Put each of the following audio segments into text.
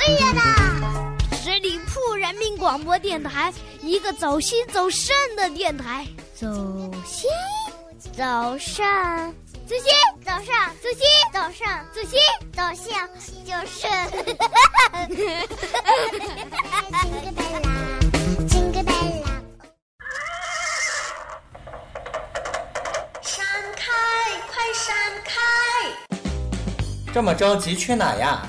可以啦！十里铺人民广播电台，一个走心走肾的电台。走心，走肾，走心，走上，走心，走上，走心，走向就是。这么着急去哪呀？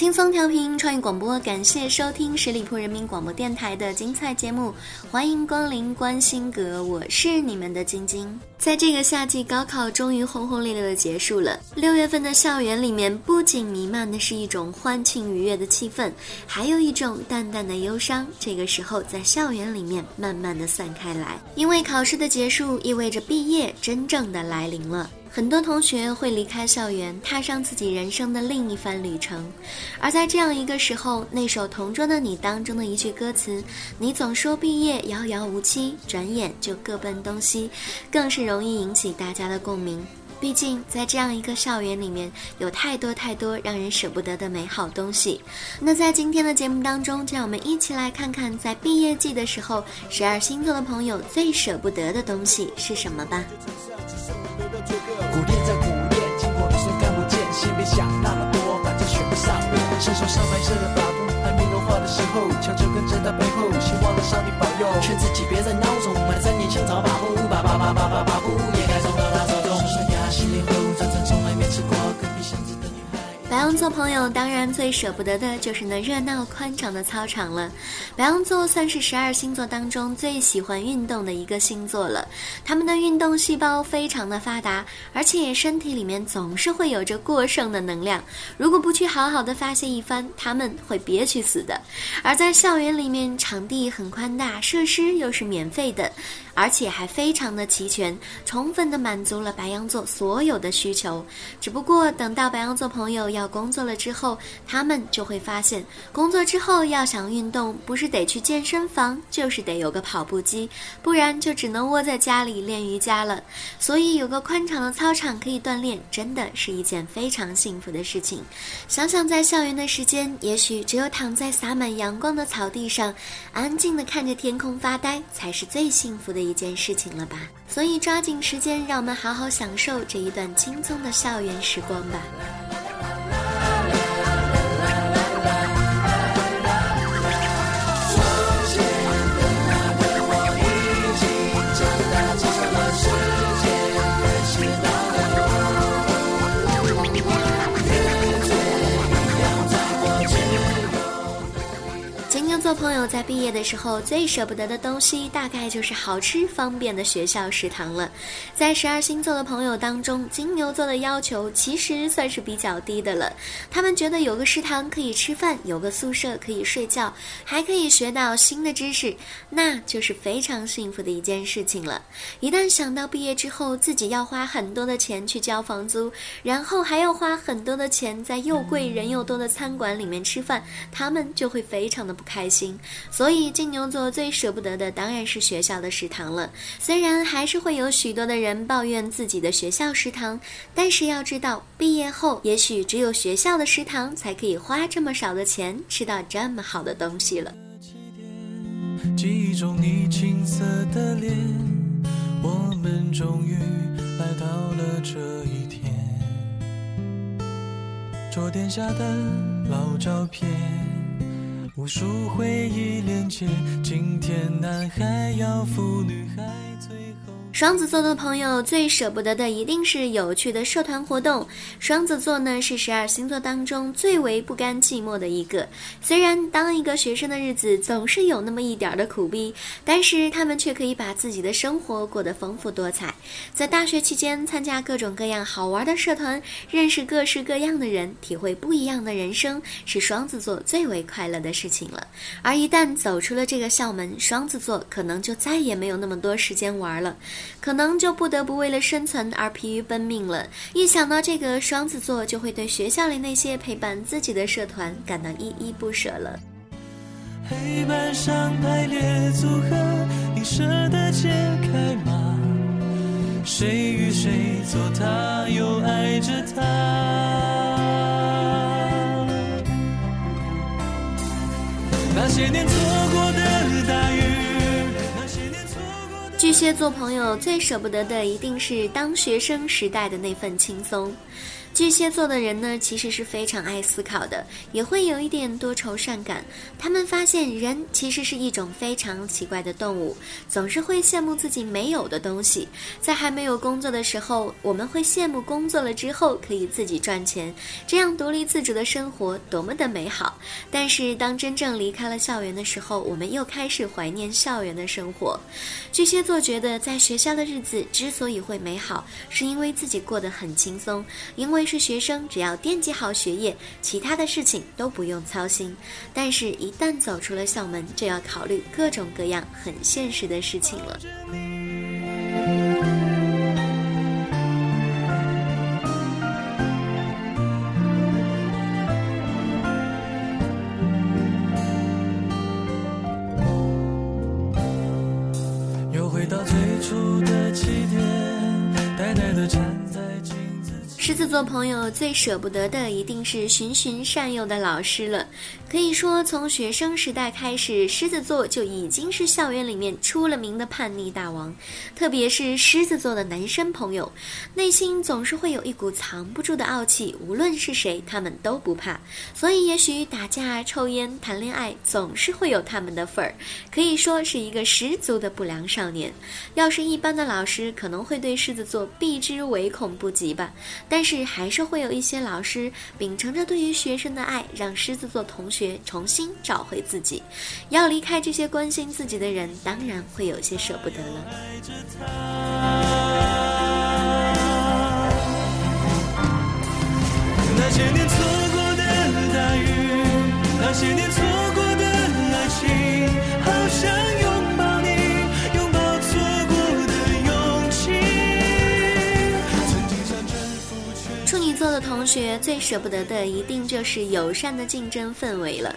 轻松调频创意广播，感谢收听十里铺人民广播电台的精彩节目，欢迎光临关心阁，我是你们的晶晶。在这个夏季，高考终于轰轰烈烈的结束了。六月份的校园里面，不仅弥漫的是一种欢庆愉悦的气氛，还有一种淡淡的忧伤。这个时候，在校园里面慢慢的散开来，因为考试的结束意味着毕业真正的来临了。很多同学会离开校园，踏上自己人生的另一番旅程。而在这样一个时候，那首《同桌的你》当中的一句歌词：“你总说毕业遥遥无期，转眼就各奔东西”，更是容易引起大家的共鸣。毕竟，在这样一个校园里面，有太多太多让人舍不得的美好东西。那在今天的节目当中，就让我们一起来看看，在毕业季的时候，十二星座的朋友最舍不得的东西是什么吧。苦练再苦练，经过的虽看不见，先别想那么多，反正选不上我。伸手上白色的发布，还没融化的时候，悄悄跟在他背后，希望能上帝保佑，劝自己别再孬种，买了三年香草把布，把把把把把把布也该送白羊座朋友当然最舍不得的就是那热闹宽敞的操场了。白羊座算是十二星座当中最喜欢运动的一个星座了，他们的运动细胞非常的发达，而且身体里面总是会有着过剩的能量。如果不去好好的发泄一番，他们会憋屈死的。而在校园里面，场地很宽大，设施又是免费的。而且还非常的齐全，充分的满足了白羊座所有的需求。只不过等到白羊座朋友要到工作了之后，他们就会发现，工作之后要想运动，不是得去健身房，就是得有个跑步机，不然就只能窝在家里练瑜伽了。所以有个宽敞的操场可以锻炼，真的是一件非常幸福的事情。想想在校园的时间，也许只有躺在洒满阳光的草地上，安静的看着天空发呆，才是最幸福的一件事情了吧。所以抓紧时间，让我们好好享受这一段轻松的校园时光吧。朋友在毕业的时候最舍不得的东西，大概就是好吃方便的学校食堂了。在十二星座的朋友当中，金牛座的要求其实算是比较低的了。他们觉得有个食堂可以吃饭，有个宿舍可以睡觉，还可以学到新的知识，那就是非常幸福的一件事情了。一旦想到毕业之后自己要花很多的钱去交房租，然后还要花很多的钱在又贵人又多的餐馆里面吃饭，他们就会非常的不开心。所以金牛座最舍不得的当然是学校的食堂了。虽然还是会有许多的人抱怨自己的学校食堂，但是要知道，毕业后也许只有学校的食堂才可以花这么少的钱吃到这么好的东西了。记忆中你青涩的脸，我们终于来到了这一天。桌垫下的老照片，无数回忆连接。今天男孩要赴女孩，双子座的朋友最舍不得的一定是有趣的社团活动。双子座呢是十二星座当中最为不甘寂寞的一个。虽然当一个学生的日子总是有那么一点的苦逼，但是他们却可以把自己的生活过得丰富多彩。在大学期间，参加各种各样好玩的社团，认识各式各样的人，体会不一样的人生，是双子座最为快乐的事情了。而一旦走出了这个校门，双子座可能就再也没有那么多时间玩了。可能就不得不为了生存而疲于奔命了。一想到这个，双子座就会对学校里那些陪伴自己的社团感到依依不舍了。黑板上排列组合，你舍得解开吗？谁与谁做他，又爱着他？那些年错巨蟹座朋友最舍不得的一定是当学生时代的那份轻松。巨蟹座的人呢，其实是非常爱思考的，也会有一点多愁善感。他们发现人其实是一种非常奇怪的动物，总是会羡慕自己没有的东西。在还没有工作的时候，我们会羡慕工作了之后可以自己赚钱，这样独立自主的生活多么的美好。但是当真正离开了校园的时候，我们又开始怀念校园的生活。巨蟹座觉得在学校的日子之所以会美好，是因为自己过得很轻松，因为是学生，只要惦记好学业，其他的事情都不用操心。但是，一旦走出了校门，就要考虑各种各样很现实的事情了。做。朋友最舍不得的一定是循循善诱的老师了。可以说，从学生时代开始，狮子座就已经是校园里面出了名的叛逆大王。特别是狮子座的男生朋友，内心总是会有一股藏不住的傲气，无论是谁，他们都不怕。所以，也许打架、抽烟、谈恋爱，总是会有他们的份儿。可以说是一个十足的不良少年。要是一般的老师，可能会对狮子座避之唯恐不及吧。但是，还是会有一些老师秉承着对于学生的爱，让狮子座同学重新找回自己。要离开这些关心自己的人，当然会有些舍不得了。那些年错过的大雨，那些年错同学最舍不得的，一定就是友善的竞争氛围了。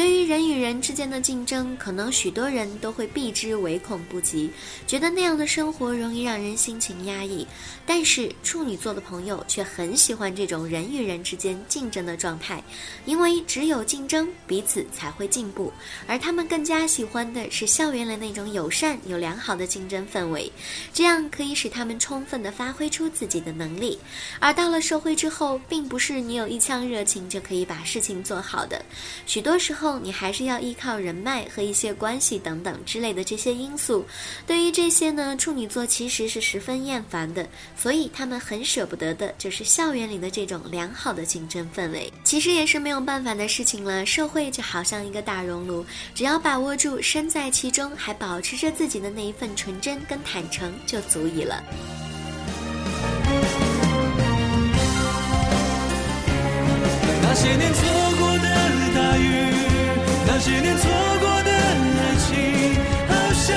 对于人与人之间的竞争，可能许多人都会避之唯恐不及，觉得那样的生活容易让人心情压抑。但是处女座的朋友却很喜欢这种人与人之间竞争的状态，因为只有竞争，彼此才会进步。而他们更加喜欢的是校园里那种友善、有良好的竞争氛围，这样可以使他们充分地发挥出自己的能力。而到了社会之后，并不是你有一腔热情就可以把事情做好的，许多时候你还是要依靠人脉和一些关系等等之类的这些因素。对于这些呢，处女座其实是十分厌烦的，所以他们很舍不得的就是校园里的这种良好的竞争氛围。其实也是没有办法的事情了，社会就好像一个大熔炉，只要把握住身在其中，还保持着自己的那一份纯真跟坦诚，就足以了。那些年错过的大雨，些年错过的爱情，好想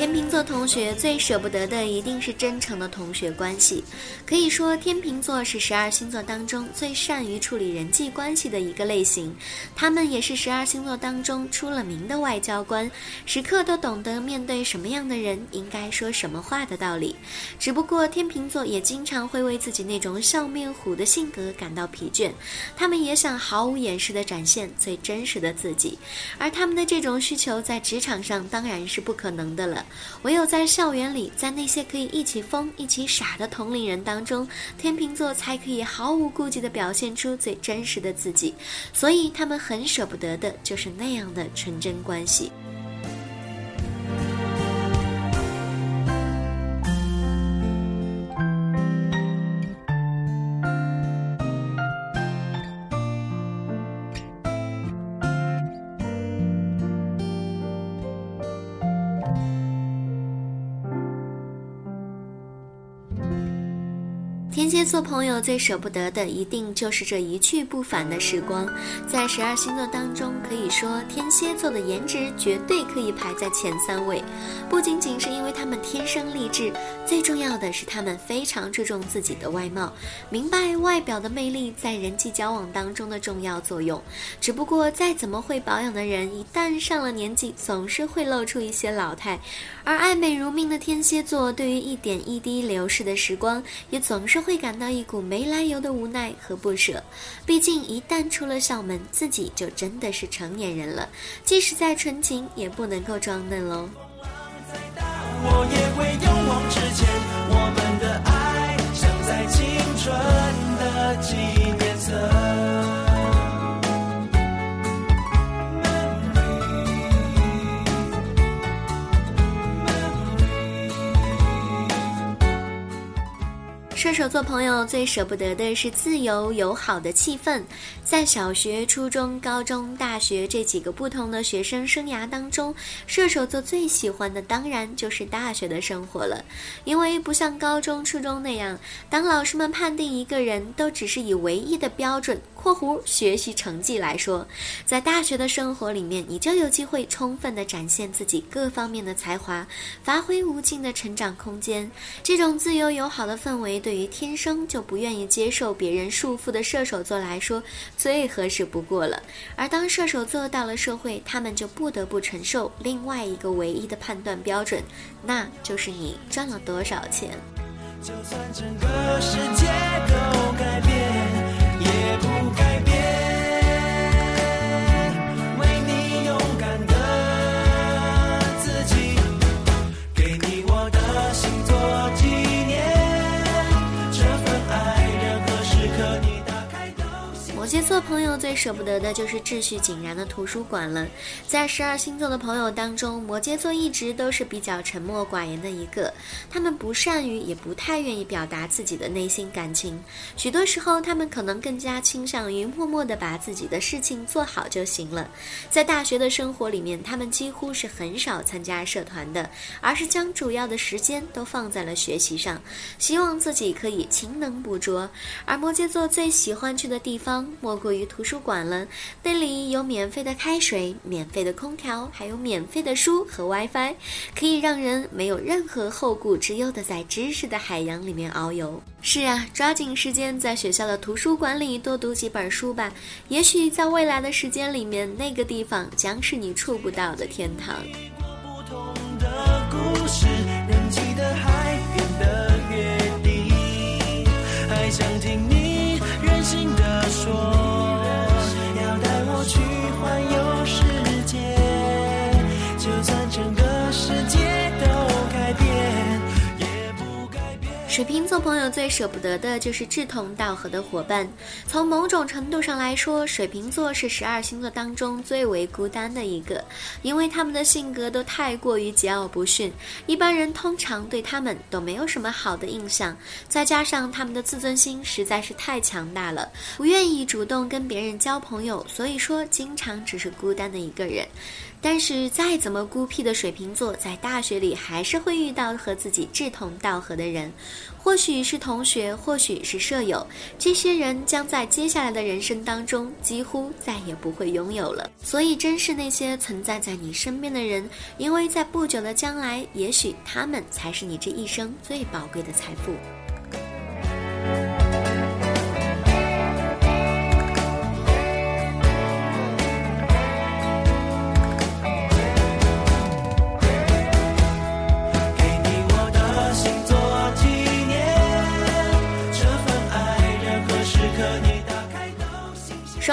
天秤座同学最舍不得的一定是真诚的同学关系。可以说，天秤座是十二星座当中最善于处理人际关系的一个类型。他们也是十二星座当中出了名的外交官，时刻都懂得面对什么样的人应该说什么话的道理。只不过，天秤座也经常会为自己那种笑面虎的性格感到疲倦。他们也想毫无掩饰地展现最真实的自己，而他们的这种需求在职场上当然是不可能的了。唯有在校园里，在那些可以一起疯、一起傻的同龄人当中，天秤座才可以毫无顾忌地表现出最真实的自己。所以他们很舍不得的就是那样的纯真关系。做朋友最舍不得的，一定就是这一去不返的时光。在十二星座当中，可以说天蝎座的颜值绝对可以排在前三位。不仅仅是因为他们天生丽质，最重要的是他们非常注重自己的外貌，明白外表的魅力在人际交往当中的重要作用。只不过再怎么会保养的人，一旦上了年纪，总是会露出一些老态。而爱美如命的天蝎座，对于一点一滴流逝的时光，也总是会感到一股没来由的无奈和不舍。毕竟一旦出了校门，自己就真的是成年人了，即使再纯情，也不能够装嫩喽。我也会勇往直前，我们的爱像在青春的纪射手座朋友最舍不得的是自由友好的气氛。在小学、初中、高中、大学这几个不同的学生生涯当中，射手座最喜欢的当然就是大学的生活了。因为不像高中、初中那样，当老师们判定一个人都只是以唯一的标准（括弧学习成绩）来说，在大学的生活里面，你就有机会充分的展现自己各方面的才华，发挥无尽的成长空间。这种自由友好的氛围对。于天生就不愿意接受别人束缚的射手座来说，最合适不过了。而当射手座到了社会，他们就不得不承受另外一个唯一的判断标准，那就是你赚了多少钱。就算整个世界都改变，摩羯座朋友最舍不得的就是秩序井然的图书馆了。在十二星座的朋友当中，摩羯座一直都是比较沉默寡言的一个。他们不善于，也不太愿意表达自己的内心感情。许多时候，他们可能更加倾向于默默地把自己的事情做好就行了。在大学的生活里面，他们几乎是很少参加社团的，而是将主要的时间都放在了学习上，希望自己可以勤能补拙。而摩羯座最喜欢去的地方，莫过于图书馆了。那里有免费的开水、免费的空调，还有免费的书和 WiFi，可以让人没有任何后顾之忧的在知识的海洋里面遨游。是啊，抓紧时间在学校的图书馆里多读几本书吧。也许在未来的时间里面，那个地方将是你触不到的天堂。水瓶座朋友最舍不得的就是志同道合的伙伴。从某种程度上来说，水瓶座是十二星座当中最为孤单的一个，因为他们的性格都太过于桀骜不驯，一般人通常对他们都没有什么好的印象。再加上他们的自尊心实在是太强大了，不愿意主动跟别人交朋友，所以说经常只是孤单的一个人。但是再怎么孤僻的水瓶座，在大学里还是会遇到和自己志同道合的人，或许是同学，或许是舍友，这些人将在接下来的人生当中几乎再也不会拥有了。所以，珍视那些存在在你身边的人，因为在不久的将来，也许他们才是你这一生最宝贵的财富。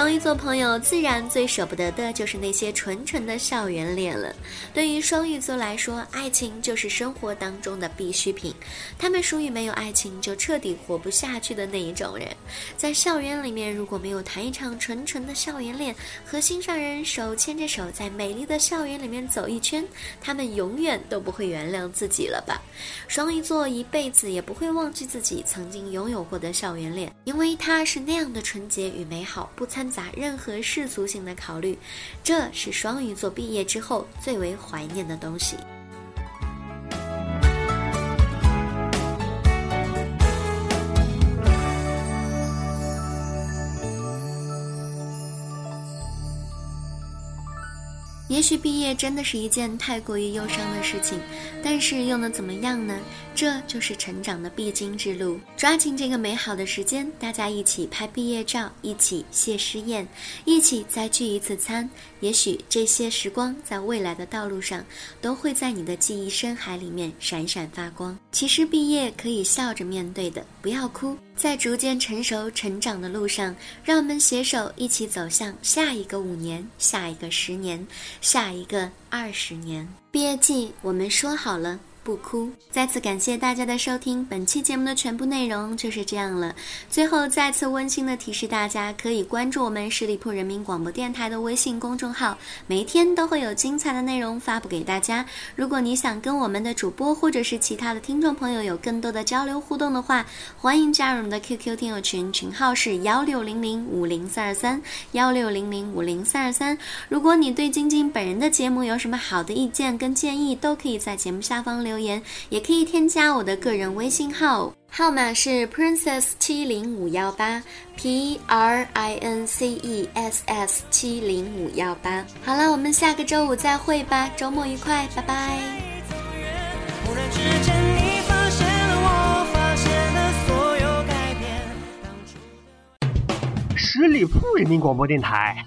双鱼座朋友自然最舍不得的就是那些纯纯的校园恋了。对于双鱼座来说，爱情就是生活当中的必需品，他们属于没有爱情就彻底活不下去的那一种人。在校园里面，如果没有谈一场纯纯的校园恋，和心上人手牵着手在美丽的校园里面走一圈，他们永远都不会原谅自己了吧？双鱼座一辈子也不会忘记自己曾经拥有过的校园恋，因为它是那样的纯洁与美好，不掺打任何世俗性的考虑。这是双鱼座毕业之后最为怀念的东西。也许毕业真的是一件太过于忧伤的事情，但是又能怎么样呢？这就是成长的必经之路。抓紧这个美好的时间，大家一起拍毕业照，一起谢师宴，一起再聚一次餐。也许这些时光在未来的道路上，都会在你的记忆深海里面闪闪发光。其实毕业可以笑着面对的，不要哭。在逐渐成熟成长的路上，让我们携手一起走向下一个五年，下一个十年。下一个二十年毕业季，我们说好了。不哭。再次感谢大家的收听，本期节目的全部内容就是这样了。最后再次温馨的提示大家，可以关注我们十里铺人民广播电台的微信公众号，每天都会有精彩的内容发布给大家。如果你想跟我们的主播或者是其他的听众朋友有更多的交流互动的话，欢迎加入我们的 QQ 听友群，群号是幺六零零五零三二三幺六零零五零三二三。如果你对晶晶本人的节目有什么好的意见跟建议，都可以在节目下方留。留言也可以添加我的个人微信号，号码是 princess 七零五幺八 p r i n c e s s 七零五幺八。好了，我们下个周五再会吧，周末愉快，拜拜。十里铺人民广播电台。